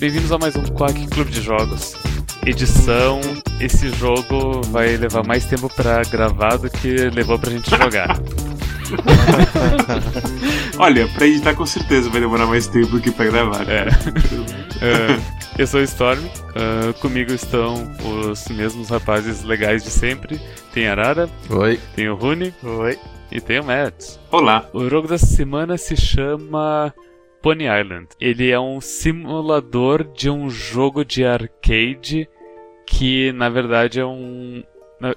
Bem-vindos a mais um Quack Clube de Jogos. Edição, esse jogo vai levar mais tempo pra gravar do que levou pra gente jogar. Olha, pra editar com certeza vai demorar mais tempo do que pra gravar. É. É, eu sou o Storm, uh, comigo estão os mesmos rapazes legais de sempre. Tem a Arara, Oi. tem o Rune Oi. e tem o Mads. Olá. O jogo dessa semana se chama Pony Island. Ele é um simulador de um jogo de arcade que, na verdade, é um.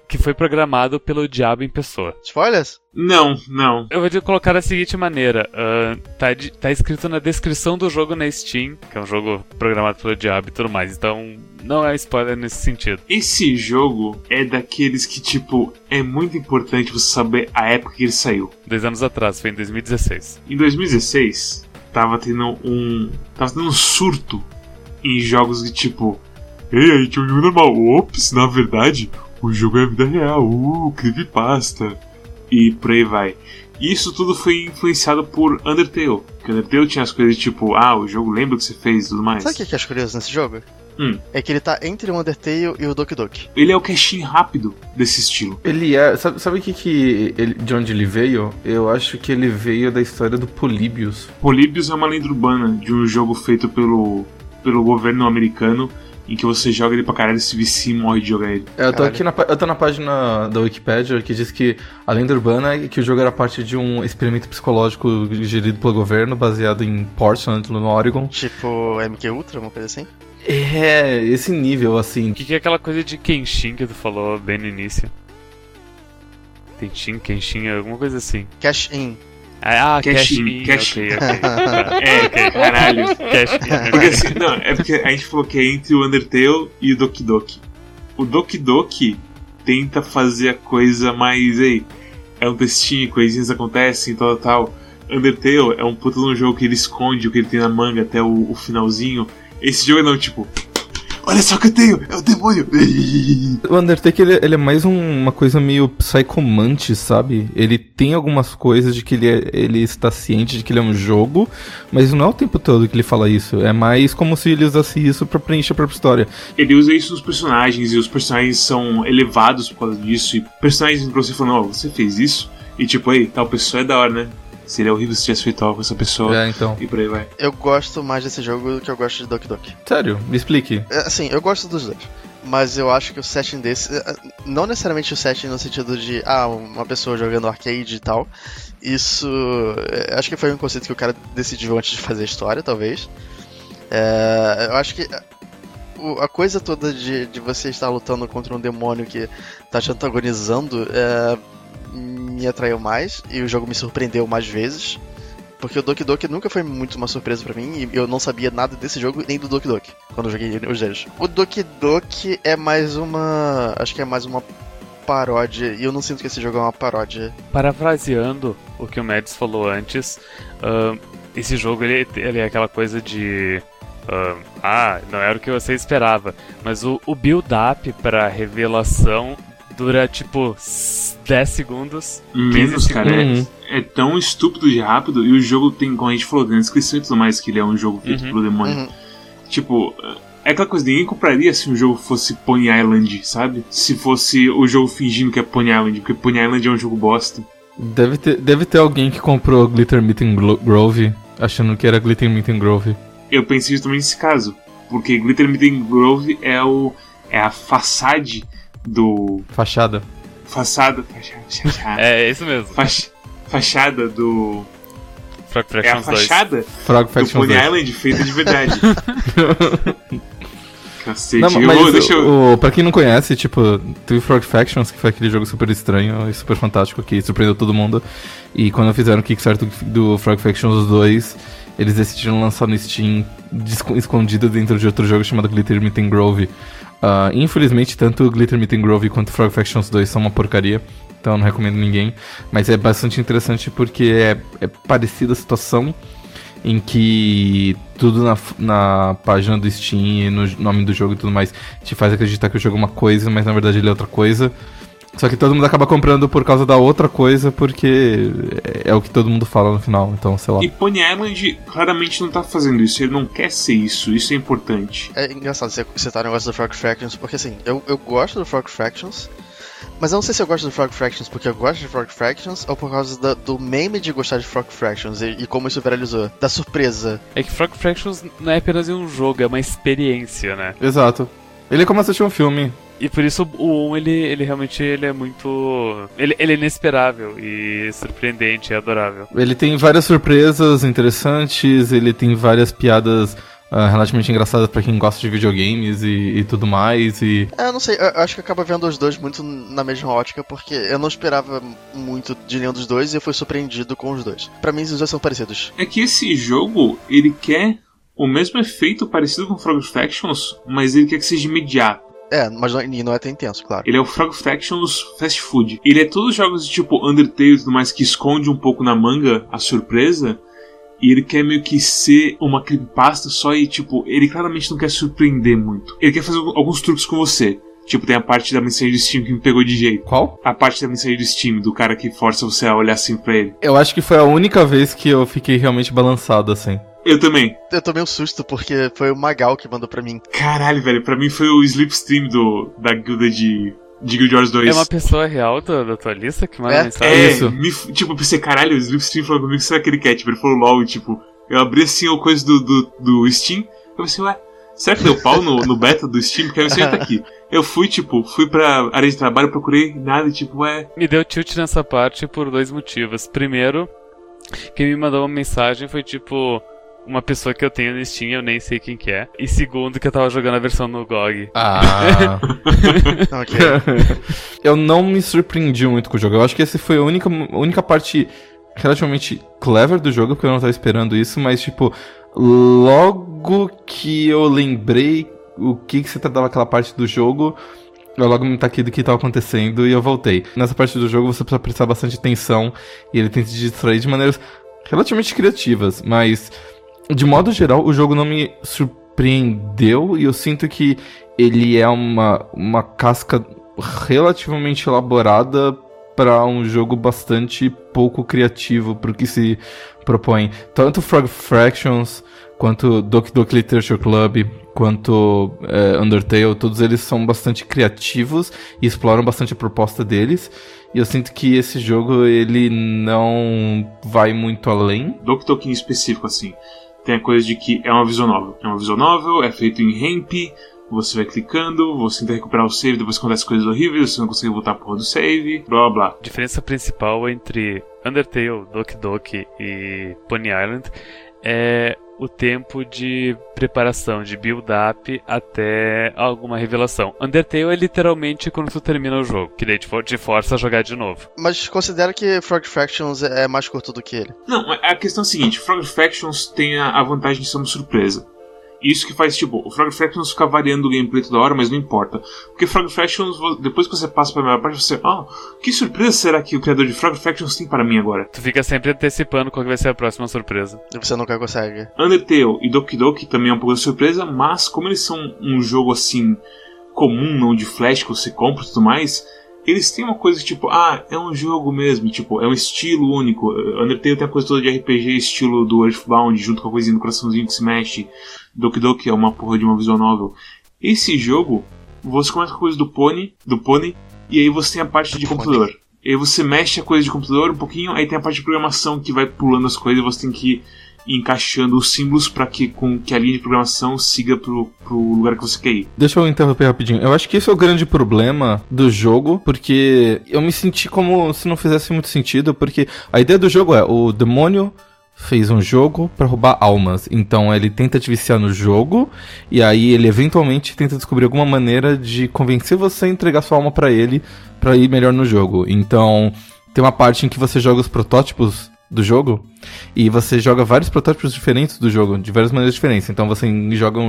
que foi programado pelo Diabo em pessoa. Spoilers? Não, não. Eu vou te colocar da seguinte maneira: ah, tá, de- tá escrito na descrição do jogo na Steam, que é um jogo programado pelo Diabo e tudo mais, então não é spoiler nesse sentido. Esse jogo é daqueles que, tipo, é muito importante você saber a época que ele saiu. Dois anos atrás, foi em 2016. Em 2016, tava tendo um. Tava tendo um surto em jogos que, tipo. Ei, a gente é um jogo normal. Ops, na verdade, o jogo é a vida real. Uh, creepypasta. E por aí vai. E Isso tudo foi influenciado por Undertale. Que Undertale tinha as coisas tipo, ah, o jogo lembra o que você fez e tudo mais. Sabe o que que eu acho curioso nesse jogo? Hum. É que ele tá entre o Undertale e o Doki Doki. Ele é o cash rápido desse estilo. Ele é. Sabe, sabe o que, que ele- de onde ele veio? Eu acho que ele veio da história do Políbios. Polybius é uma lenda urbana de um jogo feito pelo, pelo governo americano em que você joga ele pra caralho, se vicia e morre de jogar ele. Eu tô Caralho. aqui na, eu tô na página da Wikipedia que diz que a lenda urbana é que o jogo era parte de um experimento psicológico gerido pelo governo, baseado em Portland, no Oregon. Tipo MK Ultra, uma coisa assim. É, esse nível, assim. O que, que é aquela coisa de Kenshin que tu falou bem no início? Kenshin, Kenshin, alguma coisa assim. Cash In. Ah, Cash Cash in, In, cash ok, ok. Tá. É, ok. caralho. Cash In, Porque assim, não, é porque a gente falou que é entre o Undertale e o Doki Doki. O Doki Doki tenta fazer a coisa mais, ei, é um textinho, coisinhas acontecem, tal, tal, tal. Undertale é um puta de um jogo que ele esconde o que ele tem na manga até o, o finalzinho. Esse jogo não, tipo, olha só o que eu tenho, é o demônio. O Undertake, ele, ele é mais um- uma coisa meio psychomante, sabe? Ele tem algumas coisas de que ele, é- ele está ciente de que ele é um jogo, mas não é o tempo todo que ele fala isso. É mais como se ele usasse isso pra preencher a própria história. Ele usa isso nos personagens e os personagens são elevados por causa disso. E personagens pra você falando, ó, você fez isso? E tipo, ei, tal pessoa é da hora, né? Seria horrível se tivesse feito algo com essa pessoa. É, então. E por aí vai. Eu gosto mais desse jogo do que eu gosto de Doki Doki. Sério, me explique. É, Assim, eu gosto dos dois. Mas eu acho que o setting desse. é, Não necessariamente o setting no sentido de, ah, uma pessoa jogando arcade e tal. Isso. é, Acho que foi um conceito que o cara decidiu antes de fazer a história, talvez. É, eu acho que. A coisa toda de, de você estar lutando contra um demônio que tá te antagonizando é, me atraiu mais e o jogo me surpreendeu mais vezes. Porque o Doki Doki nunca foi muito uma surpresa pra mim e eu não sabia nada desse jogo nem do Doki Doki quando eu joguei os dois. O Doki Doki é mais uma. Acho que é mais uma paródia e eu não sinto que esse jogo é uma paródia. Parafraseando o que o Mads falou antes, ahn, esse jogo ele, ele é aquela coisa de. ahn, ah, não era o que você esperava. Mas o, o build-up pra revelação dura tipo s- 10 segundos. Menos, cara. é- Uhum. É, tão estúpido de rápido. E o jogo tem, como a gente falou na descrição e tudo mais, que ele é um jogo feito Uhum. pelo demônio. Uhum. Tipo, é aquela coisa, ninguém compraria se o jogo fosse Pony Island, sabe? Se fosse o jogo fingindo que é Pony Island, porque Pony Island é um jogo bosta. Deve ter, deve ter alguém que comprou Glitter Meeting Grove achando que era Glitter Meeting Grove. Eu pensei justamente nesse caso. Porque Glitter Meeting Grove é o. é a façade do. Fachada. Façada. Fachada. É, é isso mesmo. fach- fachada do. Frog É a Fractions 2. fachada Frog do Factions Pony 2. Island feita de verdade. Cacete, Não, eu mas vou, deixa eu. o, pra quem não conhece, tipo, teve Frog Factions, que foi aquele jogo super estranho e super fantástico que surpreendeu todo mundo. E quando fizeram o Kickstarter do, do Frog Factions 2, eles decidiram lançar no Steam escondido dentro de outro jogo chamado Glitter Meeting Grove. Ah, infelizmente, tanto Glitter Meeting Grove quanto Frog Factions 2 são uma porcaria. Então não recomendo ninguém. Mas é bastante interessante porque é, é parecida a situação em que tudo na, na página do Steam e no nome do jogo e tudo mais te faz acreditar que o jogo é uma coisa, mas na verdade ele é outra coisa. Só que todo mundo acaba comprando por causa da outra coisa, porque é, é o que todo mundo fala no final, então sei lá. E Pony Island claramente não tá fazendo isso, ele não quer ser isso, isso é importante. É engraçado você citar o negócio do Frog Fractions, porque assim, eu, eu gosto do Frog Fractions, mas eu não sei se eu gosto do Frog Fractions porque eu gosto de Frog Fractions ou por causa da, do meme de gostar de Frog Fractions e, e, como isso viralizou. Da surpresa. É que Frog Fractions não é apenas um jogo, é uma experiência, né? Exato. Ele é como assistir um filme. E por isso o 1, ele, ele realmente ele é muito. Ele, ele é inesperável e surpreendente, é adorável. Ele tem várias surpresas interessantes, ele tem várias piadas uh, relativamente engraçadas para quem gosta de videogames e, e, tudo mais. E... É, eu não sei, eu acho que acaba vendo os dois muito na mesma ótica, porque eu não esperava muito de nenhum dos dois e eu fui surpreendido com os dois. Para mim, os dois são parecidos. É que esse jogo, ele quer o mesmo efeito parecido com Frog Factions, mas ele quer que seja imediato. É, mas não, não é tão intenso, claro. Ele é o Frog Factions Fast Food. Ele é todos os jogos de tipo Undertale e tudo mais que esconde um pouco na manga a surpresa, e ele quer meio que ser uma creepypasta só e, tipo, ele claramente não quer surpreender muito. Ele quer fazer alguns truques com você. Tipo, tem a parte da mensagem do Steam que me pegou de jeito. Qual? A parte da mensagem do Steam, do cara que força você a olhar assim pra ele. Eu acho que foi a única vez que eu fiquei realmente balançado assim. Eu também. Eu tomei um susto porque foi o Magal que mandou pra mim. Caralho, velho, pra mim foi o Slipstream do, da guilda de de Guild Wars 2. É uma pessoa real da, da tua lista que manda é, mensagem? É, isso. Me, tipo, eu pensei, caralho, o Slipstream falou comigo que será que ele quer? Tipo, ele falou LOL, tipo, eu abri assim a coisa do, do, do Steam, eu pensei, ué, será que deu pau no, no beta do Steam? Porque a mensagem tá aqui. Eu fui, tipo, fui pra área de trabalho, procurei nada e tipo, ué. Me deu tilt nessa parte por dois motivos. Primeiro, quem me mandou uma mensagem foi tipo uma pessoa que eu tenho no Steam, eu nem sei quem que é. E segundo, que eu tava jogando a versão no GOG. Ah. ok. eu não me surpreendi muito com o jogo. Eu acho que essa foi a única, única parte relativamente clever do jogo, porque eu não tava esperando isso, mas tipo, logo que eu lembrei o que, que se tratava aquela parte do jogo, eu logo me taquei do que estava acontecendo e eu voltei. Nessa parte do jogo você precisa prestar bastante atenção e ele tenta te distrair de maneiras relativamente criativas, mas de modo geral, o jogo não me surpreendeu e eu sinto que ele é uma, uma casca relativamente elaborada para um jogo bastante pouco criativo para o que se propõe. Tanto Frog Fractions, quanto Doki Doki Literature Club, quanto é, Undertale, todos eles são bastante criativos e exploram bastante a proposta deles. E eu sinto que esse jogo ele não vai muito além. Doki Doki em específico, assim tem a coisa de que é uma visual novel. É uma visual novel, é feito em ramp, você vai clicando, você tenta recuperar o save, depois acontece coisas horríveis, você não consegue voltar pro do save, blá blá blá. A diferença principal entre Undertale, Doki Doki e Pony Island é o tempo de preparação, de build-up até alguma revelação. Undertale é literalmente quando tu termina o jogo, que daí te força a jogar de novo. Mas considera que Frog Fractions é mais curto do que ele? Não, a questão é a seguinte: Frog Fractions tem a vantagem de ser uma surpresa. Isso que faz, tipo, o Frog Fractions ficar variando o gameplay toda hora, mas não importa. Porque Frog Fractions, depois que você passa pra primeira parte, você. Ah, que surpresa será que o criador de Frog Fractions tem para mim agora? Tu fica sempre antecipando qual vai ser a próxima surpresa. E você nunca consegue. Undertale e Doki Doki também é um pouco de surpresa, mas como eles são um jogo assim comum, não de flash que você compra e tudo mais, eles têm uma coisa tipo, ah, é um jogo mesmo, tipo, é um estilo único. Undertale tem a coisa toda de RPG, estilo do Earthbound, junto com a coisinha do coraçãozinho que se mexe. Doki Doki é uma porra de uma visual novel. Esse jogo, você começa com a coisa do Pony, do Pony, e aí você tem a parte de computador. E aí você mexe a coisa de computador um pouquinho, aí tem a parte de programação que vai pulando as coisas e você tem que encaixando os símbolos para que, com, que a linha de programação siga pro, pro lugar que você quer ir. Deixa eu interromper rapidinho. Eu acho que esse é o grande problema do jogo, porque eu me senti como se não fizesse muito sentido, porque a ideia do jogo é o demônio fez um jogo para roubar almas. Então ele tenta te viciar no jogo e aí ele eventualmente tenta descobrir alguma maneira de convencer você a entregar sua alma para ele para ir melhor no jogo. Então tem uma parte em que você joga os protótipos do jogo e você joga vários protótipos diferentes do jogo, de várias maneiras diferentes. Então você joga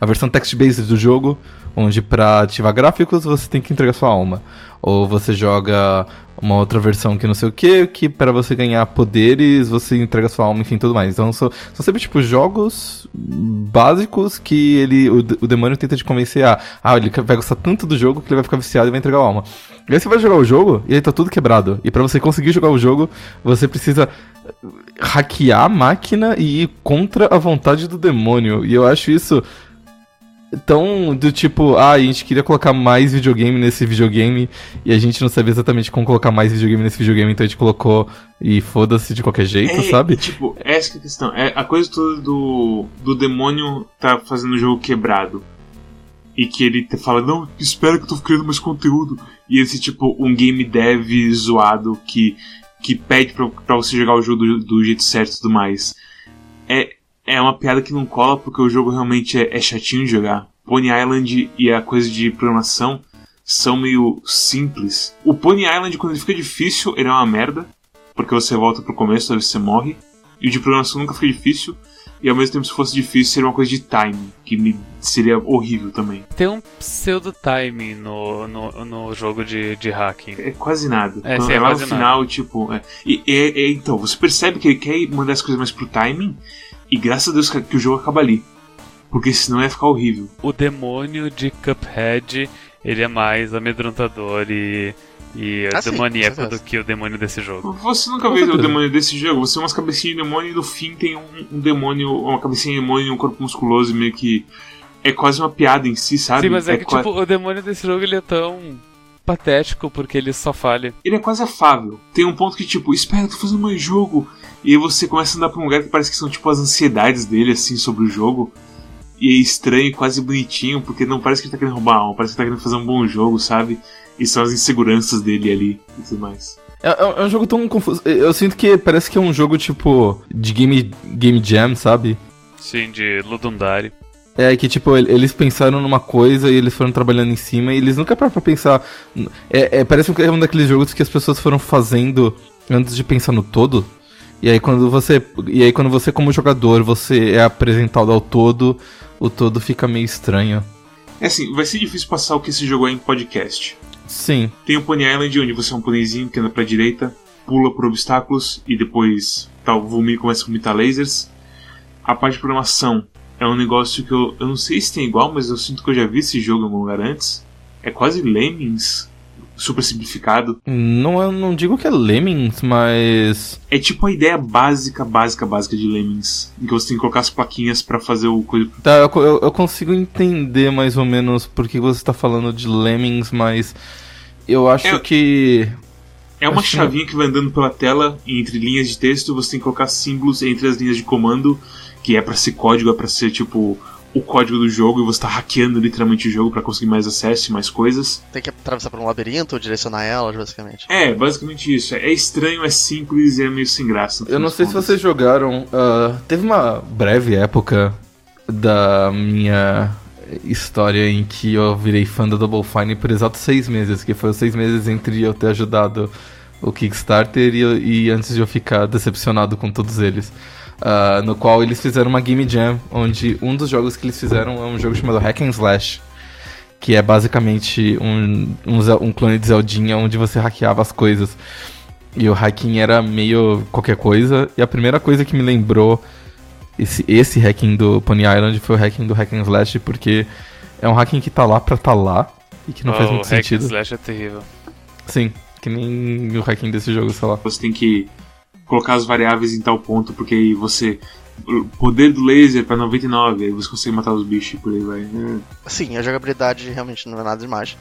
a versão text-based do jogo, onde para ativar gráficos você tem que entregar sua alma. Ou você joga uma outra versão que não sei o que, que para você ganhar poderes, você entrega sua alma, enfim, tudo mais. Então são, são sempre, tipo, jogos básicos que ele, o, o demônio tenta te convencer a, ah, ele vai gostar tanto do jogo que ele vai ficar viciado e vai entregar a alma. E aí você vai jogar o jogo e aí tá tudo quebrado. E para você conseguir jogar o jogo, você precisa hackear a máquina e ir contra a vontade do demônio. E eu acho isso tão do tipo, ah, a gente queria colocar mais videogame nesse videogame e a gente não sabia exatamente como colocar mais videogame nesse videogame, então a gente colocou e foda-se de qualquer jeito, É, sabe? Tipo, essa que é a questão. É, a coisa toda do, do demônio tá fazendo o jogo quebrado. E que ele fala, não, espera que eu tô criando mais conteúdo. E esse, tipo, um game dev zoado que, que pede pra, pra você jogar o jogo do, do jeito certo e tudo mais. É, é uma piada que não cola porque o jogo realmente é, é chatinho de jogar. Pony Island e a coisa de programação são meio simples. O Pony Island, quando ele fica difícil, ele é uma merda. Porque você volta pro começo, aí você morre. E o de programação nunca fica difícil. E ao mesmo tempo, se fosse difícil, seria uma coisa de time, que me seria horrível também. Tem um pseudo timing no, no, no jogo de, de hacking. É quase nada. É, sim, é é lá no quase final, tipo. é. E- então, você percebe que ele quer mandar as coisas mais pro timing, e graças a Deus que, que o jogo acaba ali. Porque senão ia ficar horrível. O demônio de Cuphead, ele é mais amedrontador e, e Ah, sim, demoníaco certeza. do que o demônio desse jogo. Você nunca vê o demônio desse jogo, você é umas cabecinhas de demônio e no fim tem um, um demônio, uma cabecinha de demônio e um corpo musculoso meio que. É quase uma piada em si, sabe? Sim, mas é, que qua- tipo, o demônio desse jogo ele é tão patético porque ele só falha. Ele é quase afável. Tem um ponto que, tipo, espera, eu tô fazendo mais jogo. E aí você começa a andar pra um lugar que parece que são, tipo, as ansiedades dele, assim, sobre o jogo. E é estranho, e quase bonitinho, porque não parece que ele tá querendo roubar a alma, parece que ele tá querendo fazer um bom jogo, sabe? E são as inseguranças dele ali e tudo mais. É, é- é um jogo tão confuso. Eu sinto que parece que é um jogo tipo de game, game jam, sabe? Sim, de Ludundari. É que, tipo, el- eles pensaram numa coisa e eles foram trabalhando em cima e eles nunca param pra pensar. É, é- parece que é um daqueles jogos que as pessoas foram fazendo antes de pensar no todo. E aí quando você. E aí quando você, como jogador, você é apresentado ao todo, o todo fica meio estranho. É assim, vai ser difícil passar o que esse jogo é em podcast. Sim. Tem o Pony Island, onde você é um pôneizinho que anda pra direita, pula por obstáculos e depois tal, vomita, começa a vomitar lasers. A parte de programação é um negócio que eu, eu não sei se tem igual, mas eu sinto que eu já vi esse jogo em algum lugar antes. É quase Lemmings, super simplificado. Não, eu não digo que é Lemmings, mas. É tipo a ideia básica, básica, básica de Lemmings, em que você tem que colocar as plaquinhas pra fazer o coisa. Tá, eu, eu, consigo entender mais ou menos por que você tá falando de Lemmings, mas. Eu acho É- que. É uma Acho que- chavinha que vai andando pela tela entre linhas de texto você tem que colocar símbolos entre as linhas de comando, que é pra ser código, é pra ser tipo o código do jogo e você tá hackeando literalmente o jogo pra conseguir mais acesso e mais coisas. Tem que atravessar por um labirinto ou direcionar elas, basicamente. É, basicamente isso. É estranho, é simples e é meio sem graça. Eu não sei se contas. vocês jogaram. ah, teve uma breve época da minha história em que eu virei fã da Double Fine por exatos seis meses, que foi os seis meses entre eu ter ajudado o Kickstarter e, e antes de eu ficar decepcionado com todos eles. Ah, no qual eles fizeram uma Game Jam, onde um dos jogos que eles fizeram é um jogo chamado Hack and Slash, que é basicamente um, um, um clone de Zeldinha onde você hackeava as coisas. E o hacking era meio qualquer coisa. E a primeira coisa que me lembrou esse, esse hacking do Pony Island foi o hacking do Hack and Slash, porque é um hacking que tá lá pra tá lá e que não faz o muito hack and sentido. slash é terrível. Sim, que nem o hacking desse jogo, sei lá. Você tem que colocar as variáveis em tal ponto, porque aí você. O poder do laser pra 99, aí você consegue matar os bichos por aí vai. É. Sim, a jogabilidade realmente não é nada demais.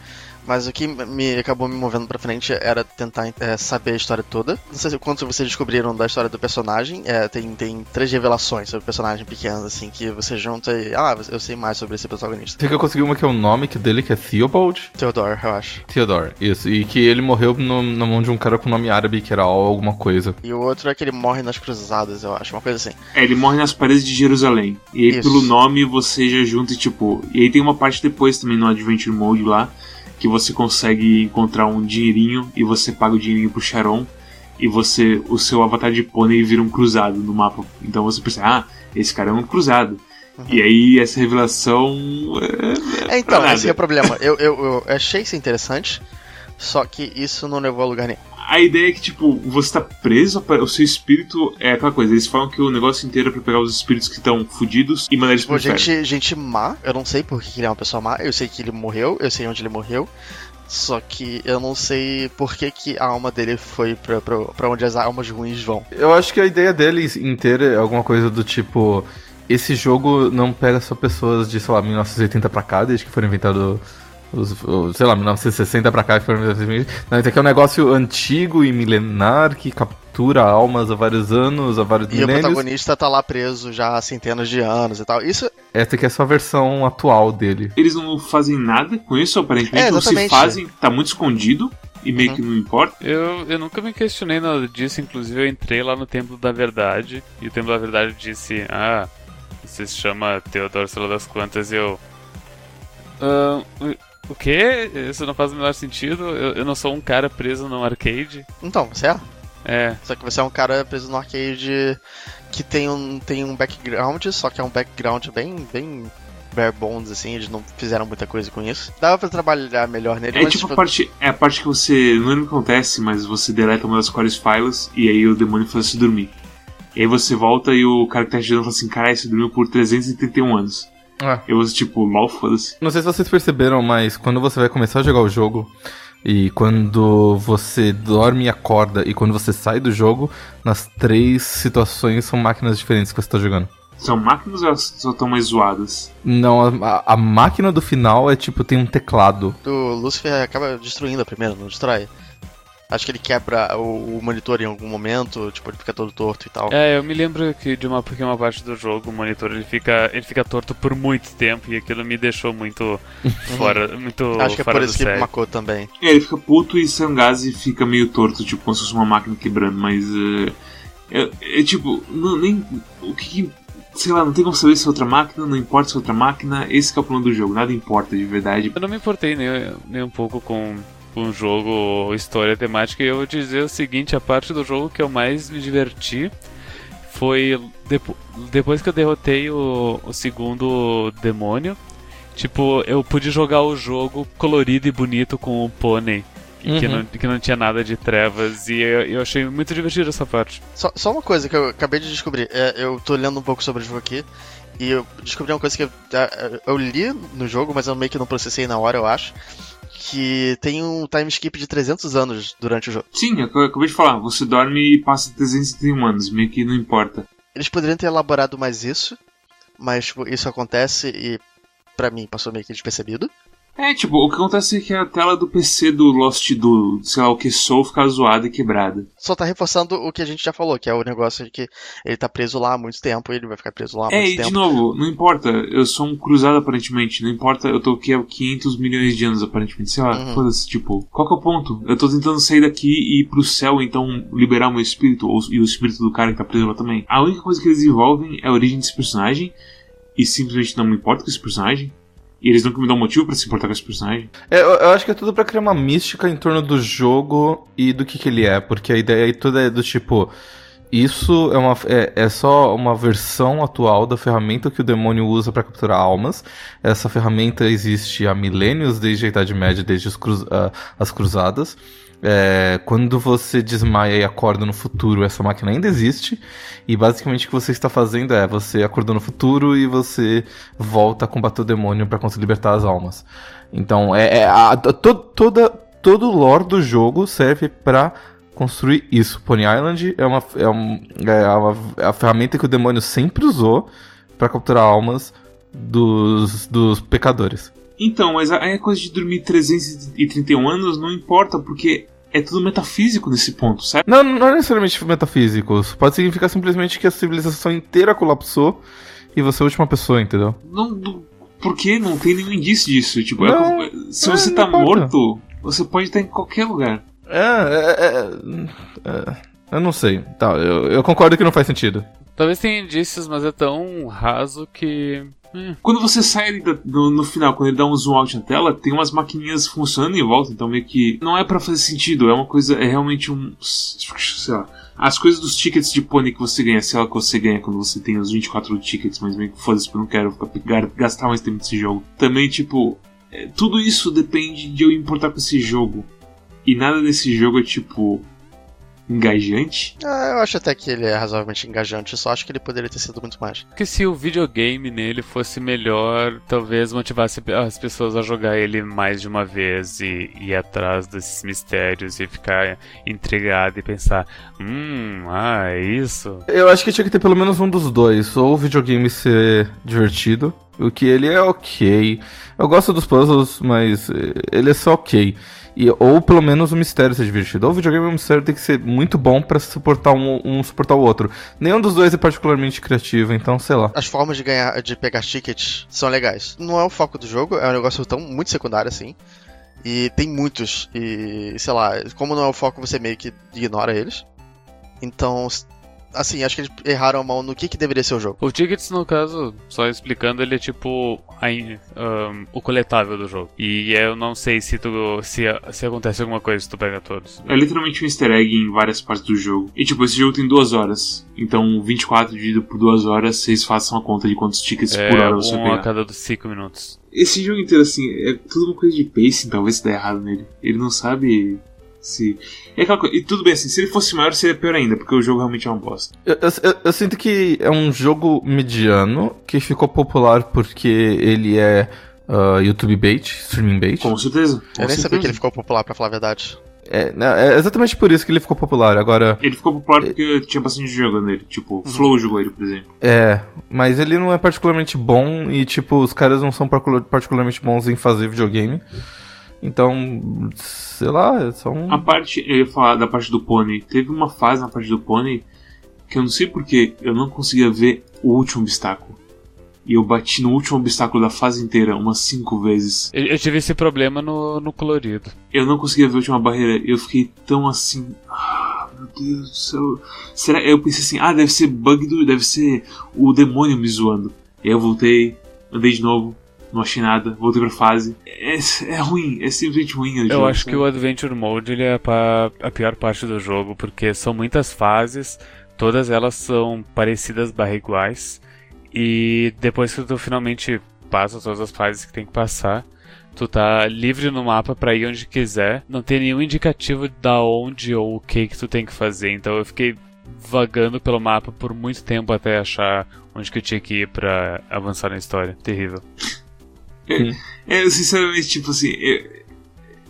Mas o que me acabou me movendo pra frente era tentar é, saber a história toda. Não sei se quanto vocês descobriram da história do personagem. É, tem, tem três revelações sobre o personagem pequenos, assim, que você junta e. Ah, eu sei mais sobre esse protagonista. Sei que eu consegui uma que é o nome que dele, que é Theobald. Theodore, eu acho. Theodore, isso. E que ele morreu no- na mão de um cara com nome árabe que era Al alguma coisa. E o outro é que ele morre nas cruzadas, eu acho, uma coisa assim. É, ele morre nas paredes de Jerusalém. E aí, Isso. pelo nome, você já junta e tipo. E aí tem uma parte depois também no Adventure Mode lá. Que você consegue encontrar um dinheirinho e você paga o dinheirinho pro Sharon. E você. O seu avatar de pônei vira um cruzado no mapa. Então você pensa, ah, esse cara é um cruzado. E aí essa revelação. É, É, então, pra esse é o problema. Eu, eu, eu achei isso interessante, só que isso não levou a lugar nenhum. A ideia é que, tipo, você tá preso, o seu espírito é aquela coisa. Eles falam que o negócio inteiro é pra pegar os espíritos que estão fudidos e mandar eles pro gente, gente má, eu não sei porque ele é uma pessoa má, eu sei que ele morreu, eu sei onde ele morreu. Só que eu não sei por que, que a alma dele foi pra, pra, pra onde as almas ruins vão. Eu acho que a ideia dele inteira é alguma coisa do tipo. Esse jogo não pega só pessoas de, sei lá, 1980 pra cá, desde que foram inventados os, os, sei lá, 1960 pra cá, Não, isso aqui é um negócio antigo e milenar que captura almas há vários anos, há vários e milênios. E o protagonista tá lá preso já há centenas de anos e tal. Isso. Essa aqui é só a versão atual dele. Eles não fazem nada com isso, aparentemente. É, ou se fazem, tá muito escondido e meio uhum. que não importa. Eu, eu nunca me questionei nada disso, inclusive eu entrei lá no Templo da Verdade e o Templo da Verdade disse: Ah, você se chama Teodoro Sela das Quantas e eu. Uh, o quê? Isso não faz o menor sentido. Eu, eu não sou um cara preso num arcade. Então, você é? É. Só que você é um cara preso no arcade que tem um, tem um background, só que é um background bem, bem bare bones, assim, eles não fizeram muita coisa com isso. Dava pra trabalhar melhor nele, é mas, tipo, tipo... A parte, é a parte que você. Não lembro o que acontece, mas você deleta uma das cores files e aí o demônio faz você dormir. E aí você volta e o cara que tá ajudando fala assim: caralho, você dormiu por 331 anos. É. Eu uso tipo, mal foda-se. Não sei se vocês perceberam, mas quando você vai começar a jogar o jogo, e quando você dorme e acorda, e quando você sai do jogo, nas três situações são máquinas diferentes que você tá jogando. São máquinas ou elas só estão mais zoadas? Não, a, a, máquina do final é tipo, tem um teclado. O Lucifer acaba destruindo a primeira, não destrói? Acho que ele quebra o, o, monitor em algum momento, tipo, ele fica todo torto e tal. É, eu me lembro que de uma, porque uma parte do jogo, o monitor ele fica, ele fica torto por muito tempo e aquilo me deixou muito fora, muito Acho que é por isso que ele marcou também. É, ele fica puto e Sangazi fica meio torto, tipo, como se fosse uma máquina quebrando, mas. Uh, é, é, tipo, não, nem. O que, sei lá, não tem como saber se é outra máquina, não importa se é outra máquina, esse é o plano do jogo, nada importa de verdade. Eu não me importei nem, nem um pouco com um jogo história temática, e eu vou dizer o seguinte: a parte do jogo que eu mais me diverti foi depo depois que eu derrotei o, o segundo demônio. Tipo, eu pude jogar o jogo colorido e bonito com o pônei. Uhum. Que, não, que não tinha nada de trevas, e eu, eu achei muito divertido essa parte. Só, só uma coisa que eu acabei de descobrir: é, eu tô lendo um pouco sobre o jogo aqui, e eu descobri uma coisa que eu, eu li no jogo, mas eu meio que não processei na hora, eu acho que tem um time skip de 300 anos durante o jogo. Sim, é eu acabei de falar, você dorme e passa 331 anos, meio que não importa. Eles poderiam ter elaborado mais isso, mas tipo, isso acontece e para mim passou meio que despercebido. É, tipo, o que acontece é que a tela do PC do Lost do, sei lá, o que Soul fica zoada e quebrada. Só tá reforçando o que a gente já falou, que é o negócio de que ele tá preso lá há muito tempo e ele vai ficar preso lá há é, muito e tempo. de novo, não importa, eu sou um cruzado aparentemente, não importa, eu tô aqui há 500 milhões de anos aparentemente, sei lá, uhum. foda-se, tipo, qual que é o ponto? Eu tô tentando sair daqui e ir pro céu, então liberar o meu espírito, ou, e o espírito do cara que tá preso lá também. A única coisa que eles desenvolvem é a origem desse personagem, e simplesmente não me importa com esse personagem. E eles nunca me dão motivo para se importar com esse personagem. É, eu, acho que é tudo para criar uma mística em torno do jogo e do que, que ele é. Porque a ideia aí toda é do tipo. Isso é, uma, é, é, só uma versão atual da ferramenta que o demônio usa para capturar almas. Essa ferramenta existe há milênios, desde a Idade Média, desde cruz, uh, as cruzadas. É, quando você desmaia e acorda no futuro, essa máquina ainda existe. E basicamente o que você está fazendo é você acordou no futuro e você volta a combater o demônio para conseguir libertar as almas. Então, é, é a, to, toda, todo o lore do jogo serve para construir isso. Pony Island é uma, é, um, é, uma, é a ferramenta que o demônio sempre usou para capturar almas dos, dos pecadores. Então, mas a coisa de dormir 331 anos não importa, porque é tudo metafísico nesse ponto, certo? Não, não é necessariamente metafísico. Pode significar simplesmente que a civilização inteira colapsou e você é a última pessoa, entendeu? Não, não porque não tem nenhum indício disso. Tipo, é não, é, se você tá morto, você pode estar em qualquer lugar. É, é, é, é, eu não sei. Tá, eu, eu concordo que não faz sentido. Talvez tenha indícios, mas é tão raso que Hum. Quando você sai no, no, final, quando ele dá um zoom out na tela, tem umas maquininhas funcionando em volta, então meio que não é para fazer sentido, é uma coisa, é realmente um, sei lá, as coisas dos tickets de pônei que você ganha, sei lá que você ganha quando você tem os 24 tickets, mas meio que foda-se, eu não quero ficar, gastar mais tempo nesse jogo. Também, tipo, é, tudo isso depende de eu importar com esse jogo. E nada nesse jogo é tipo, engajante. Ah, eu acho até que ele é razoavelmente engajante, eu só acho que ele poderia ter sido muito mais. Porque se o videogame nele fosse melhor, talvez motivasse as pessoas a jogar ele mais de uma vez e ir atrás desses mistérios e ficar intrigado e pensar, hum, ah, é isso. Eu acho que tinha que ter pelo menos um dos dois. Ou o videogame ser divertido, o que ele é ok. Eu gosto dos puzzles, mas ele é só ok. E, ou pelo menos o mistério ser divertido. Ou o videogame e o mistério tem que ser muito bom pra suportar um, um suportar o outro. Nenhum dos dois é particularmente criativo, então sei lá. As formas de ganhar, de pegar tickets são legais. Não é o foco do jogo, é um negócio tão muito secundário assim. E tem muitos. E sei lá, como não é o foco, você meio que ignora eles. Então, assim, acho que eles erraram a mão no que, que deveria ser o jogo. O Tickets, no caso, só explicando, ele é tipo a um, o coletável do jogo. E eu não sei se tu se, se acontece alguma coisa se tu pega todos. É literalmente um easter egg em várias partes do jogo. E tipo, esse jogo tem duas horas. Então, 24 dividido por duas horas, vocês façam a conta de quantos tickets por É hora você um pegar. a cada 5 minutos. Esse jogo inteiro, assim, é tudo uma coisa de pacing, talvez se der errado nele. Ele não sabe se. É aquela coisa. E tudo bem, assim, se ele fosse maior seria pior ainda, porque o jogo realmente é uma bosta. Eu, eu- eu- sinto que é um jogo mediano que ficou popular porque ele é ah, YouTube bait, streaming bait. Com certeza. Com eu nem sabia que ele ficou popular, pra falar a verdade. É, né, é exatamente por isso que ele ficou popular. Agora, Ele ficou popular porque tinha bastante gente jogando ele. Tipo, Flow jogou ele, por exemplo. é. Mas ele não é particularmente bom e, tipo, os caras não são particu- particularmente bons em fazer videogame. Então, sei lá, é só um. A parte, eu ia falar da parte do pônei. Teve uma fase na parte do pônei que eu não sei porquê, eu não conseguia ver o último obstáculo. E eu bati no último obstáculo da fase inteira umas cinco vezes. Eu, eu tive esse problema no, no colorido. Eu não conseguia ver a última barreira. Eu fiquei tão assim. Ah, meu Deus do céu. Será? Eu pensei assim, ah, deve ser bug do. Deve ser o demônio me zoando. E aí eu voltei, andei de novo, não achei nada, pra fase. É, é ruim, é simplesmente ruim. Eu jogo, acho sabe? que o Adventure Mode ele é a, pior parte do jogo, porque são muitas fases, todas elas são parecidas barra iguais, e depois que tu finalmente passa todas as fases que tem que passar, tu tá livre no mapa pra ir onde quiser, não tem nenhum indicativo da onde ou o que que tu tem que fazer, então eu fiquei vagando pelo mapa por muito tempo até achar onde que eu tinha que ir pra avançar na história. Terrível. É, eu, sinceramente, tipo assim, eu,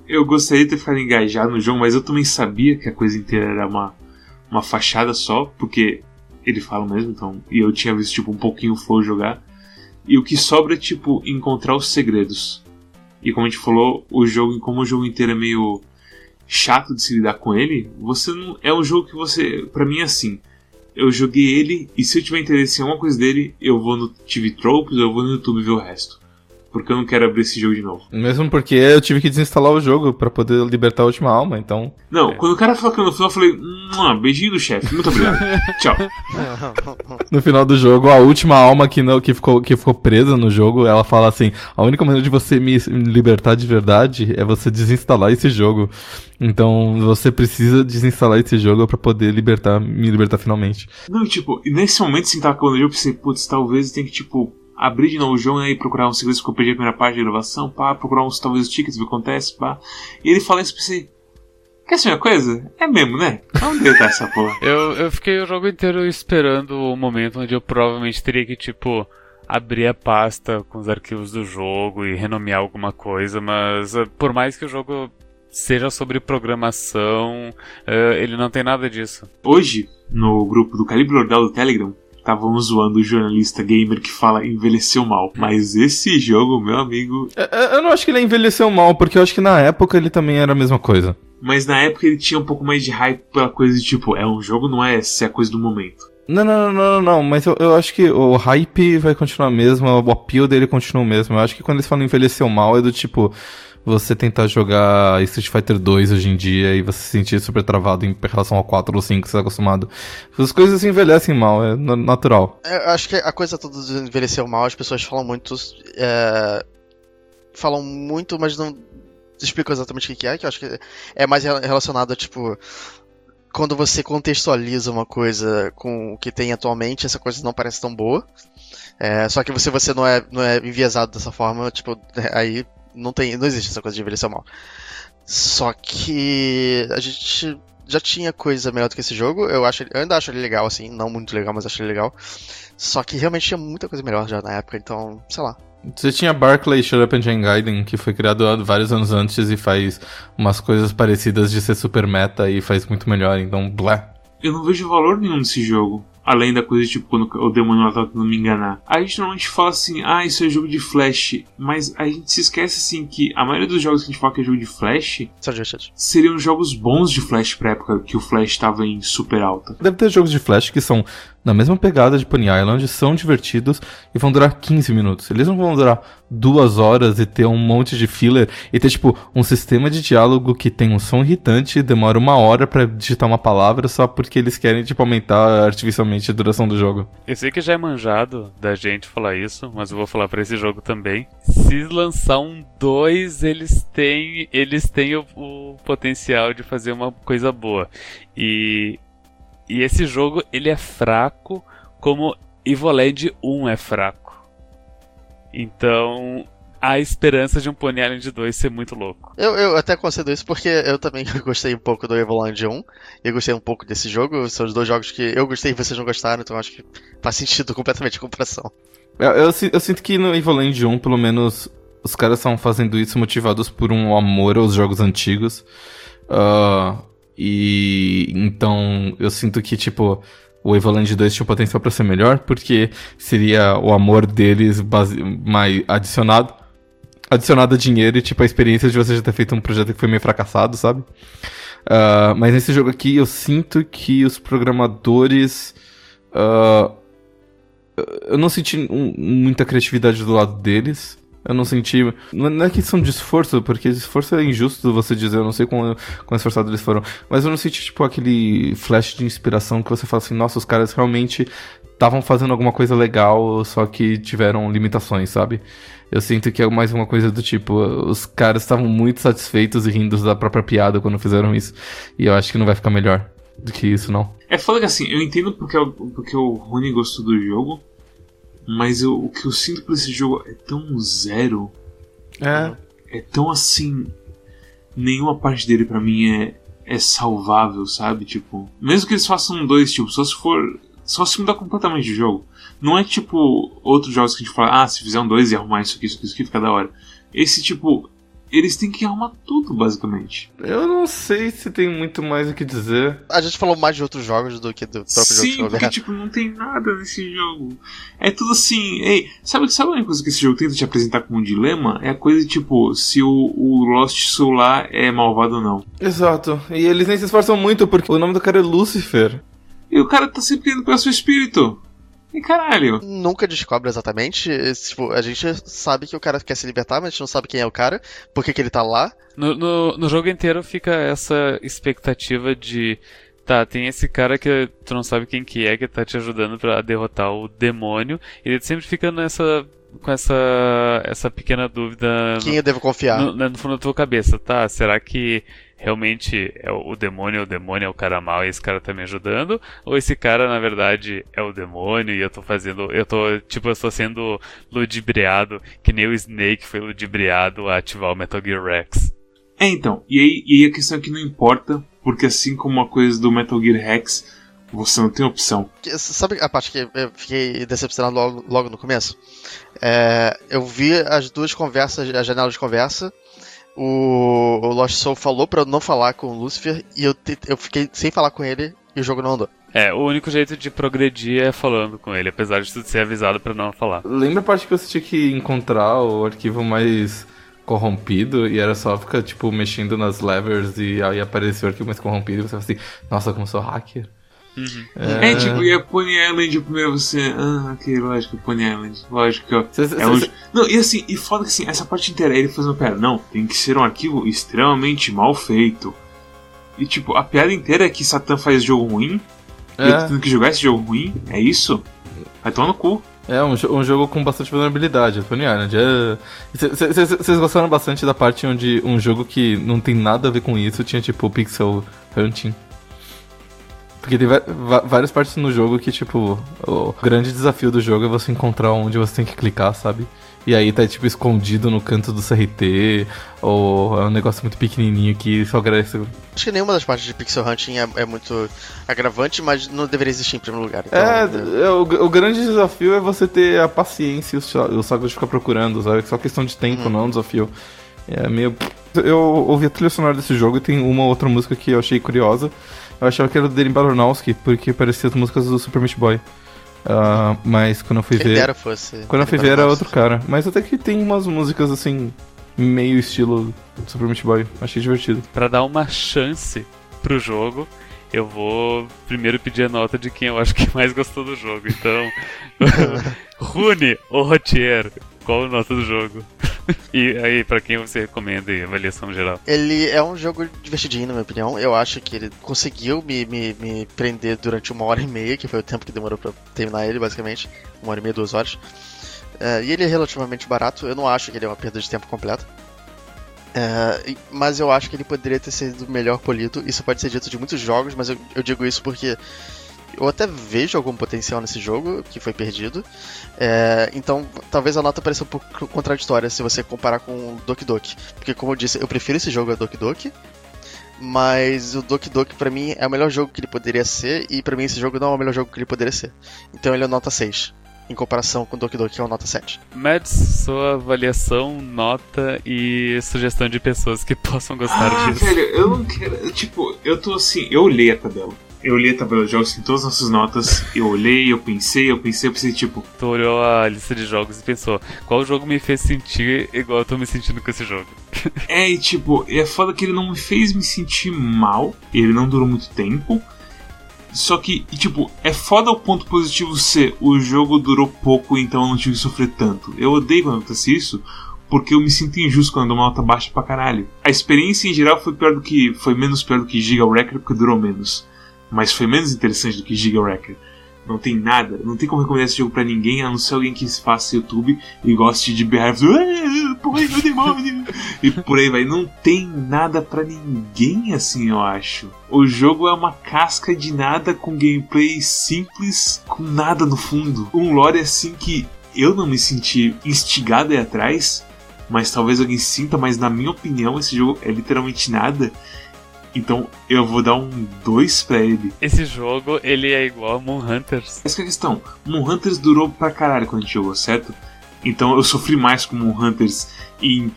eu gostaria de ter ficado engajado no jogo, mas eu também sabia que a coisa inteira era uma, uma fachada só, porque ele fala mesmo, então. E eu tinha visto, tipo, um pouquinho o Flow jogar. E o que sobra é, tipo, encontrar os segredos. E como a gente falou, o jogo, como o jogo inteiro é meio chato de se lidar com ele, você não. É um jogo que você. Pra mim é assim. Eu joguei ele e se eu tiver interesse em alguma coisa dele, eu vou no TV Tropes eu vou no YouTube ver o resto. Porque eu não quero abrir esse jogo de novo. Mesmo porque eu tive que desinstalar o jogo pra poder libertar a última alma, então. Não, É. quando o cara falou que eu no final, eu falei, "Mua, beijinho do chefe, muito obrigado. Tchau. No final do jogo, a última alma que, não, que, ficou, que ficou presa no jogo, ela fala assim: a única maneira de você me libertar de verdade é você desinstalar esse jogo. Então você precisa desinstalar esse jogo pra poder libertar, me libertar finalmente. Não, tipo, e nesse momento, assim, tava acabando o jogo, eu pensei, putz, talvez eu tenha que, tipo, abrir de novo o jogo né, e procurar uns segredos que eu perdi a primeira parte da gravação, pá, procurar uns, talvez, os tickets, ver o que acontece, pá. E ele fala isso, eu pensei, quer saber uma coisa? É mesmo, né? Vamos deletar essa porra. Eu, eu fiquei o jogo inteiro esperando o momento onde eu provavelmente teria que, tipo, abrir a pasta com os arquivos do jogo e renomear alguma coisa, mas eh, por mais que o jogo seja sobre programação, eh, ele não tem nada disso. Hoje, no grupo do Calibre Ordal do Telegram, estavam zoando o jornalista gamer que fala envelheceu mal. Mas esse jogo, meu amigo, Eu, eu não acho que ele envelheceu mal, porque eu acho que na época ele também era a mesma coisa. Mas na época ele tinha um pouco mais de hype pela coisa de tipo, é um jogo, não é se é coisa do momento. Não, não, não, não, não, mas eu, eu acho que o hype vai continuar mesmo, o appeal dele continua o mesmo. Eu acho que quando eles falam envelheceu mal é do tipo, você tentar jogar Street Fighter 2 hoje em dia e você se sentir super travado em relação ao 4 ou 5 que você tá acostumado. As coisas envelhecem mal, é na- natural. Eu acho que a coisa toda de envelheceu mal, as pessoas falam muito. é, falam muito, mas não explicam exatamente o que é, que eu acho que é mais rela- relacionado a, tipo. Quando você contextualiza uma coisa com o que tem atualmente, essa coisa não parece tão boa. É, só que você, você não, é, não é enviesado dessa forma, tipo, aí não tem. Não existe essa coisa de envelhecer mal. Só que a gente já tinha coisa melhor do que esse jogo. Eu, acho, eu ainda acho ele legal, assim, não muito legal, mas acho ele legal. Só que realmente tinha muita coisa melhor já na época, então, sei lá. Você tinha Barclay Shut Up and Jane Gaiden, que foi criado vários anos antes e faz umas coisas parecidas de ser super meta e faz muito melhor, então blé. Eu não vejo valor nenhum nesse jogo. Além da coisa tipo quando o demônio lá tá tentando me enganar. A gente normalmente fala assim, ah, isso é jogo de flash. Mas a gente se esquece assim que a maioria dos jogos que a gente fala que é jogo de flash seriam jogos bons de flash pra época que o flash estava em super alta. Deve ter jogos de Flash que são na mesma pegada de Pony Island, são divertidos e vão durar 15 minutos. Eles não vão durar duas horas e ter um monte de filler e ter, tipo, um sistema de diálogo que tem um som irritante e demora uma hora pra digitar uma palavra só porque eles querem, tipo, aumentar artificialmente a duração do jogo. Eu sei que já é manjado da gente falar isso, mas eu vou falar pra esse jogo também. Se lançar um 2, eles têm, eles têm o, o potencial de fazer uma coisa boa. E, e esse jogo, ele é fraco como Evoland 1 é fraco. Então, há esperança de um Pony Island 2 ser muito louco. Eu, eu até concedo isso porque eu também gostei um pouco do Evoland 1 e eu gostei um pouco desse jogo. São os dois jogos que eu gostei e vocês não gostaram, então acho que faz sentido completamente a comparação. Eu, eu, eu sinto que no Evoland 1, pelo menos, os caras estão fazendo isso motivados por um amor aos jogos antigos. Ah, e então eu sinto que, tipo, o Evoland 2 tinha potencial pra ser melhor, porque seria o amor deles base... mais adicionado. Adicionado a dinheiro e, tipo, a experiência de você já ter feito um projeto que foi meio fracassado, sabe? Ah, mas nesse jogo aqui eu sinto que os programadores. ah, eu não senti um- muita criatividade do lado deles. Eu não senti. Não é questão de esforço, porque esforço é injusto você dizer, eu não sei quão, quão esforçados eles foram. Mas eu não senti, tipo, aquele flash de inspiração que você fala assim, nossa, os caras realmente estavam fazendo alguma coisa legal, só que tiveram limitações, sabe? Eu sinto que é mais uma coisa do tipo, os caras estavam muito satisfeitos e rindo da própria piada quando fizeram isso. E eu acho que não vai ficar melhor do que isso, não. É foda que assim, eu entendo porque, o- porque o Rony gostou do jogo, mas eu- o que eu sinto por esse jogo é tão zero, É. é tão assim. Nenhuma parte dele pra mim é, é salvável, sabe? Tipo, mesmo que eles façam dois, tipo, só se for. Só se mudar completamente de jogo. Não é tipo outros jogos que a gente fala, ah, se fizer um dois e arrumar isso aqui, isso aqui, isso aqui, fica da hora. Esse tipo, eles têm que arrumar tudo, basicamente. Eu não sei se tem muito mais o que dizer. A gente falou mais de outros jogos do que do próprio Sim, jogo. porque tipo, não tem nada nesse jogo. É tudo assim, ei, sabe, sabe uma coisa que esse jogo tenta te apresentar como um dilema? É a coisa tipo, se o, o Lost Soul lá é malvado ou não. Exato. E eles nem se esforçam muito, porque o nome do cara é Lucifer. E o cara tá sempre indo pelo seu espírito. E caralho. Nunca descobre exatamente. esse, Tipo, a gente sabe que o cara quer se libertar, mas a gente não sabe quem é o cara, por que, que ele tá lá. No, no, no jogo inteiro fica essa expectativa de. Tá, tem esse cara que tu não sabe quem que é, que tá te ajudando pra derrotar o demônio. E ele sempre fica nessa. com essa. essa pequena dúvida Quem eu devo confiar. no, no, no fundo da tua cabeça, tá? Será que realmente é o, o demônio, o demônio é o cara mau e esse cara tá me ajudando? Ou esse cara, na verdade, é o demônio e eu tô fazendo. Eu tô, tipo, eu tô sendo ludibriado, que nem o Snake foi ludibriado a ativar o Metal Gear Rex. É então, e aí, e aí a questão é que não importa, porque assim como a coisa do Metal Gear Rex, você não tem opção. Sabe a parte que eu fiquei decepcionado logo, logo no começo? É, eu vi as duas conversas, a janela de conversa. O, o Lost Soul falou pra eu não falar com o Lucifer e eu, te- eu fiquei sem falar com ele e o jogo não andou. É, o único jeito de progredir é falando com ele, apesar de tudo ser avisado pra não falar. Lembra a parte que você tinha que encontrar o arquivo mais corrompido e era só ficar, tipo, mexendo nas levers e aí apareceu o arquivo mais corrompido e você fala assim, nossa, como sou hacker. É, tipo, e a Pony Island, primeiro você. Ah, ok, lógico, Pony Island. Lógico que ó, Cê- cê- é um... cê- Não, e assim, e foda que assim, essa parte inteira, ele fazendo piada. Não, tem que ser um arquivo extremamente mal feito. E tipo, a piada inteira é que Satã faz jogo ruim. E eu tô É, tendo que jogar esse jogo ruim. É isso? Vai tomar no cu. é um, um jogo com bastante vulnerabilidade, Tony Island. É... Vocês gostaram bastante da parte onde um jogo que não tem nada a ver com isso tinha, tipo, pixel hunting. Porque tem várias partes no jogo que, tipo, o grande desafio do jogo é você encontrar onde você tem que clicar, sabe? E aí tá, tipo, escondido no canto do CRT, ou é um negócio muito pequenininho que só agradece. Acho que nenhuma das partes de pixel hunting é, é muito agravante, mas não deveria existir em primeiro lugar. Então, é, é... O, o, grande desafio é você ter a paciência e o saco de ficar procurando, sabe? É só questão de tempo, uhum. não é um desafio. É meio. Eu ouvi a trilha sonora desse jogo e tem uma outra música que eu achei curiosa. Eu achava que era do Danny Balornowski, porque parecia as músicas do Super Meat Boy. Uh, mas quando eu fui Quem ver. Fosse quando eu fui ver era outro cara. Mas até que tem umas músicas assim, meio estilo Super Meat Boy. Achei divertido. Para dar uma chance pro jogo, eu vou primeiro pedir a nota de quem eu acho que mais gostou do jogo. Então, Rune ou Rotier, qual a nota do jogo? E aí, para quem você recomenda em avaliação geral? Ele é um jogo divertidinho, na minha opinião. Eu acho que ele conseguiu me, me, me prender durante uma hora e meia, que foi o tempo que demorou para terminar ele, basicamente. Uma hora e meia, duas horas. Uh, e ele é relativamente barato. Eu não acho que ele é uma perda de tempo completa. Uh, mas eu acho que ele poderia ter sido melhor polido. Isso pode ser dito de muitos jogos, mas eu, eu digo isso porque eu até vejo algum potencial nesse jogo que foi perdido. É, então, talvez a nota pareça um pouco contraditória se você comparar com o Doki Doki. Porque, como eu disse, eu prefiro esse jogo a Doki Doki. Mas o Doki Doki pra mim é o melhor jogo que ele poderia ser, e pra mim esse jogo não é o melhor jogo que ele poderia ser. Então ele é nota 6, em comparação com o Doki Doki, que é uma nota 7. Mads, sua avaliação, nota e sugestão de pessoas que possam gostar ah, disso. Velho, eu não quero. Tipo, eu tô assim, eu olhei a tabela eu olhei a tabela de jogos em todas as nossas notas, eu olhei, eu pensei, eu pensei, eu pensei, tipo. Tu olhou a lista de jogos e pensou, qual jogo me fez sentir igual eu tô me sentindo com esse jogo? é, e tipo, é foda que ele não me fez me sentir mal, ele não durou muito tempo. Só que, tipo, é foda o ponto positivo ser o jogo durou pouco, então eu não tive que sofrer tanto. Eu odeio quando acontece isso, porque eu me sinto injusto quando dou uma nota baixa pra caralho. A experiência em geral foi pior do que. foi menos pior do que Giga Wrecker porque durou menos mas foi menos interessante do que Giga Wrecker. Não tem nada, não tem como recomendar esse jogo pra ninguém, a não ser alguém que faça YouTube e goste de berrar, demônio, e por aí vai. Não tem nada para ninguém assim, eu acho. O jogo é uma casca de nada com gameplay simples, com nada no fundo. Um lore assim que eu não me senti instigado aí atrás, mas talvez alguém sinta, mas na minha opinião esse jogo é literalmente nada. Então eu vou dar um 2 pra ele. Esse jogo, ele é igual a Moon Hunters. Essa é a questão. Moon Hunters durou pra caralho quando a gente jogou, certo? Então eu sofri mais com Moon Hunters e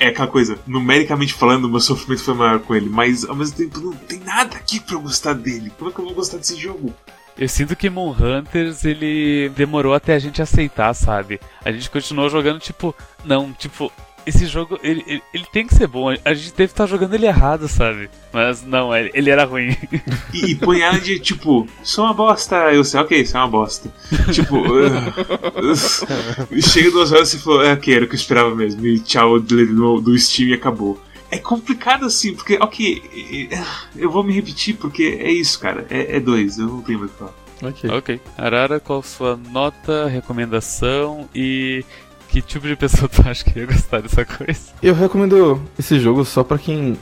é aquela coisa, numericamente falando, meu sofrimento foi maior com ele, mas ao mesmo tempo não tem nada aqui pra eu gostar dele. Como é que eu vou gostar desse jogo? Eu sinto que Moon Hunters ele demorou até a gente aceitar, sabe? A gente continuou jogando tipo, não, tipo, esse jogo, ele, ele, ele, tem que ser bom. A gente deve estar jogando ele errado, sabe? Mas não, ele, ele era ruim. E, e põe ela de tipo, é uma bosta. Eu sei, ok, isso é uma bosta. tipo, uh, uh, chega duas horas e você falou, é, ok, era o que eu esperava mesmo. E tchau, do, do Steam e acabou. É complicado assim, porque, ok, eu vou me repetir porque é isso, cara. É, é dois, eu não tenho mais o que falar. Ok. Ok. Arara, qual sua nota, recomendação e que tipo de pessoa tu acha que ia gostar dessa coisa? Eu recomendo esse jogo só para quem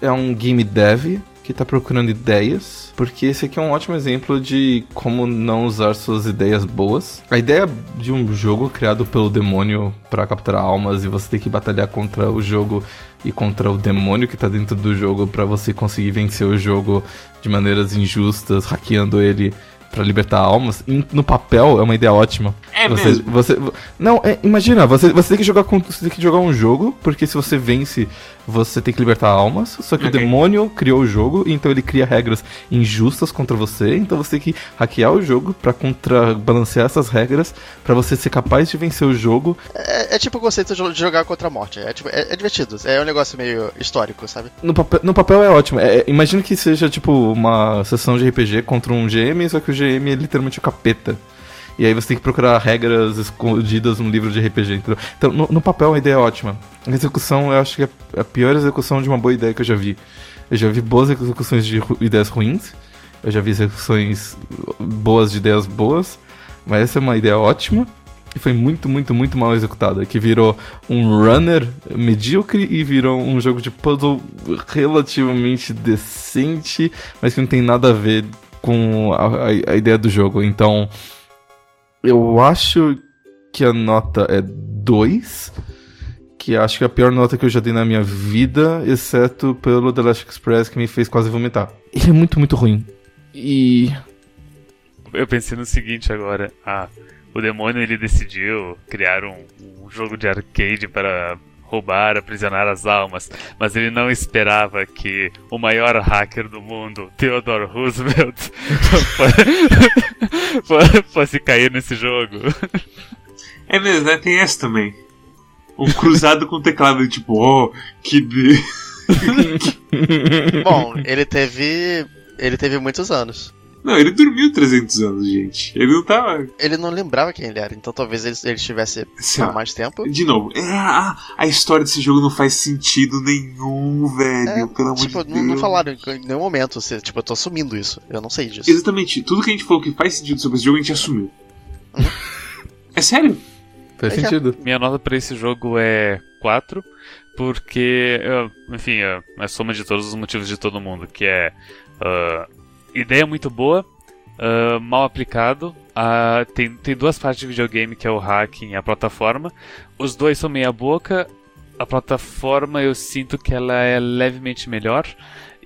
é um game dev que tá procurando ideias, porque esse aqui é um ótimo exemplo de como não usar suas ideias boas. A ideia de um jogo criado pelo demônio para capturar almas e você ter que batalhar contra o jogo e contra o demônio que tá dentro do jogo para você conseguir vencer o jogo de maneiras injustas, hackeando ele para libertar almas, no papel é uma ideia ótima. É você, mesmo. Você, não, é, imagina, você, você tem que jogar com, você tem que jogar um jogo, porque se você vence você tem que libertar almas, só que okay. o demônio criou o jogo, então ele cria regras injustas contra você, então você tem que hackear o jogo para contrabalancear essas regras, para você ser capaz de vencer o jogo. É, é, tipo o conceito de jogar contra a morte, é, tipo, é, é, divertido, é um negócio meio histórico, sabe? No papel, no papel é ótimo, é, imagina que seja tipo uma sessão de RPG contra um GM, só que o GM é literalmente o capeta. E aí você tem que procurar regras escondidas no livro de RPG. Entendeu? Então, no, no, papel, a ideia é ótima. A execução, eu acho que é a pior execução de uma boa ideia que eu já vi. Eu já vi boas execuções de ru ideias ruins. Eu já vi execuções boas de ideias boas. Mas essa é uma ideia ótima. E foi muito, muito, muito mal executada. Que virou um runner medíocre e virou um jogo de puzzle relativamente decente, mas que não tem nada a ver com a, a ideia do jogo. Então, eu acho que a nota é 2. Que acho que é a pior nota que eu já dei na minha vida, exceto pelo The Last Express, que me fez quase vomitar. Ele é muito, muito ruim. E. Eu pensei no seguinte agora. Ah, o demônio ele decidiu criar um, um jogo de arcade para roubar, aprisionar as almas, mas ele não esperava que o maior hacker do mundo, Theodore Roosevelt, fosse cair nesse jogo. É mesmo, né? Tem essa também. Um cruzado com teclado, tipo, oh, que. Bom, ele teve. Ele teve muitos anos. Não, ele dormiu 300 anos, gente. Ele não tava. Ele não lembrava quem ele era, então talvez ele, ele estivesse há mais tempo. De novo, é, a, a, história desse jogo não faz sentido nenhum, velho. É, pelo amor tipo, de Deus. Não, não falaram em nenhum momento. Você, tipo, eu tô assumindo isso. Eu não sei disso. Exatamente. Tudo que a gente falou que faz sentido sobre esse jogo, a gente assumiu. Uhum. é sério? Faz é sentido. Minha nota para esse jogo é 4, porque, enfim, é a soma de todos os motivos de todo mundo, que é. Uh, ideia muito boa, uh, mal aplicado. Uh, tem, tem duas partes de videogame que é o hacking e a plataforma. Os dois são meia boca. A plataforma eu sinto que ela é levemente melhor,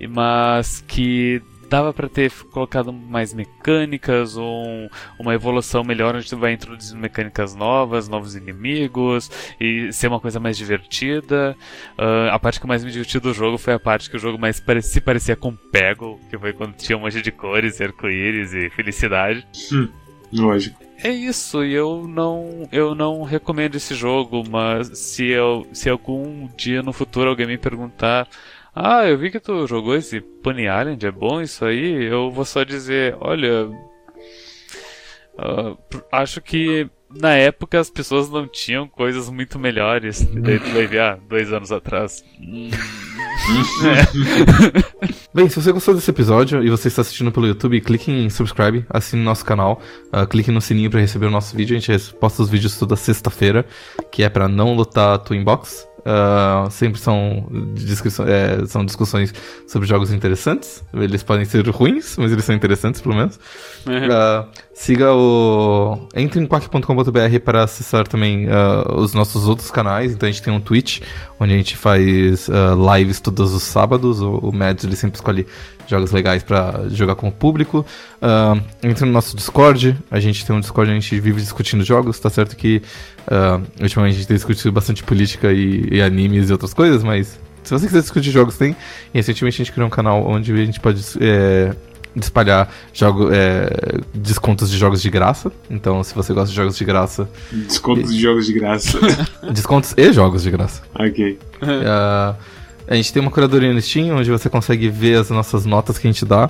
mas que dava para ter colocado mais mecânicas ou um, uma evolução melhor onde tu vai introduzir mecânicas novas, novos inimigos e ser uma coisa mais divertida. Uh, a parte que mais me divertiu do jogo foi a parte que o jogo mais pare se parecia com Peggle, que foi quando tinha um monte de cores, arco-íris e felicidade. Hum, lógico. É isso, e eu não, eu não recomendo esse jogo, mas se, eu, se algum dia no futuro alguém me perguntar ah, eu vi que tu jogou esse Pony Island, é bom isso aí? Eu vou só dizer, olha. Uh, acho que na época as pessoas não tinham coisas muito melhores. Daí tu vai ver, ah, dois anos atrás. Bem, se você gostou desse episódio e você está assistindo pelo YouTube, clique em subscribe, assine nosso canal, uh, clique no sininho para receber o nosso vídeo. A gente posta os vídeos toda sexta-feira, que é para não lutar a tua inbox. Uh, sempre são, é, são discussões sobre jogos interessantes. Eles podem ser ruins, mas eles são interessantes, pelo menos. Uhum. Uh, siga o. Entre em quack.com.br para acessar também uh, os nossos outros canais. Então a gente tem um Twitch, onde a gente faz lives todos os sábados. O, o Mads ele sempre escolhe jogos legais para jogar com o público. Uh, entra no nosso Discord, a gente tem um Discord, a gente vive discutindo jogos, tá certo que uh, ultimamente a gente tem discutido bastante política e, e, animes e outras coisas, mas se você quiser discutir jogos, tem. E recentemente a gente criou um canal onde a gente pode é, espalhar jogo, é, descontos de jogos de graça. Então, se você gosta de jogos de graça. Descontos e... de jogos de graça. descontos e jogos de graça. Ok. Uh, a gente tem uma curadoria no Steam, onde você consegue ver as nossas notas que a gente dá.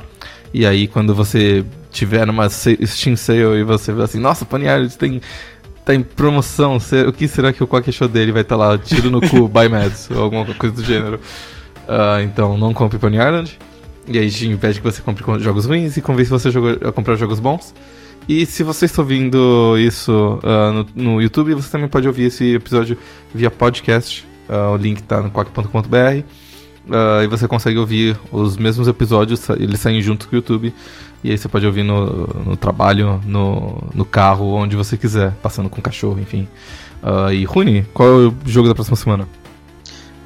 E aí, quando você tiver numa Steam Sale e você vê assim, nossa, Paniard tem tá em promoção, o que será que o Quack achou dele? Vai estar tá lá, tiro no cu, buy Mads, ou alguma coisa do gênero. Uh, então, não compre Pony Island. E aí gente impede que você compre jogos ruins e convence você a comprar jogos bons. E se você está ouvindo isso uh, no, no YouTube, você também pode ouvir esse episódio via podcast. Uh, o link está no quack.com.br. Uh, e você consegue ouvir os mesmos episódios, eles saem junto com o YouTube. E aí você pode ouvir no, no trabalho, no, no carro, onde você quiser, passando com o cachorro, enfim. Uh, e Rune, qual é o jogo da próxima semana?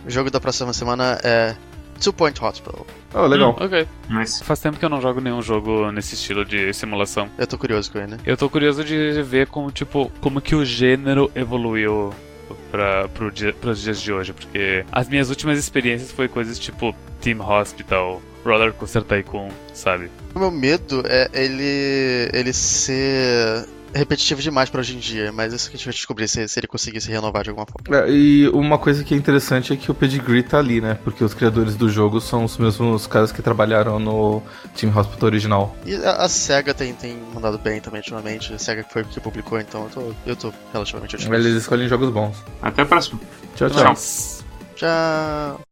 O jogo da próxima semana é Two Point Hospital. Oh, legal. Hum, ok. Nice. Faz tempo que eu não jogo nenhum jogo nesse estilo de simulação. Eu tô curioso com ele, né? Eu tô curioso de ver como, tipo, como que o gênero evoluiu para dia, pros dias de hoje, porque as minhas últimas experiências foi coisas tipo Team Hospital, Roller Coaster Tycoon, sabe? O meu medo é ele ele ser repetitivo demais para hoje em dia, mas isso que a gente vai descobrir se, se ele conseguir se renovar de alguma forma. É, e uma coisa que é interessante é que o pedigree tá ali, né? Porque os criadores do jogo são os mesmos caras que trabalharam no Team Hospital original. E a, a SEGA tem, tem mandado bem também ultimamente. A SEGA que foi que publicou, então eu tô, eu tô relativamente otimista. Eles escolhem jogos bons. Até a próxima. tchau. Tchau. tchau.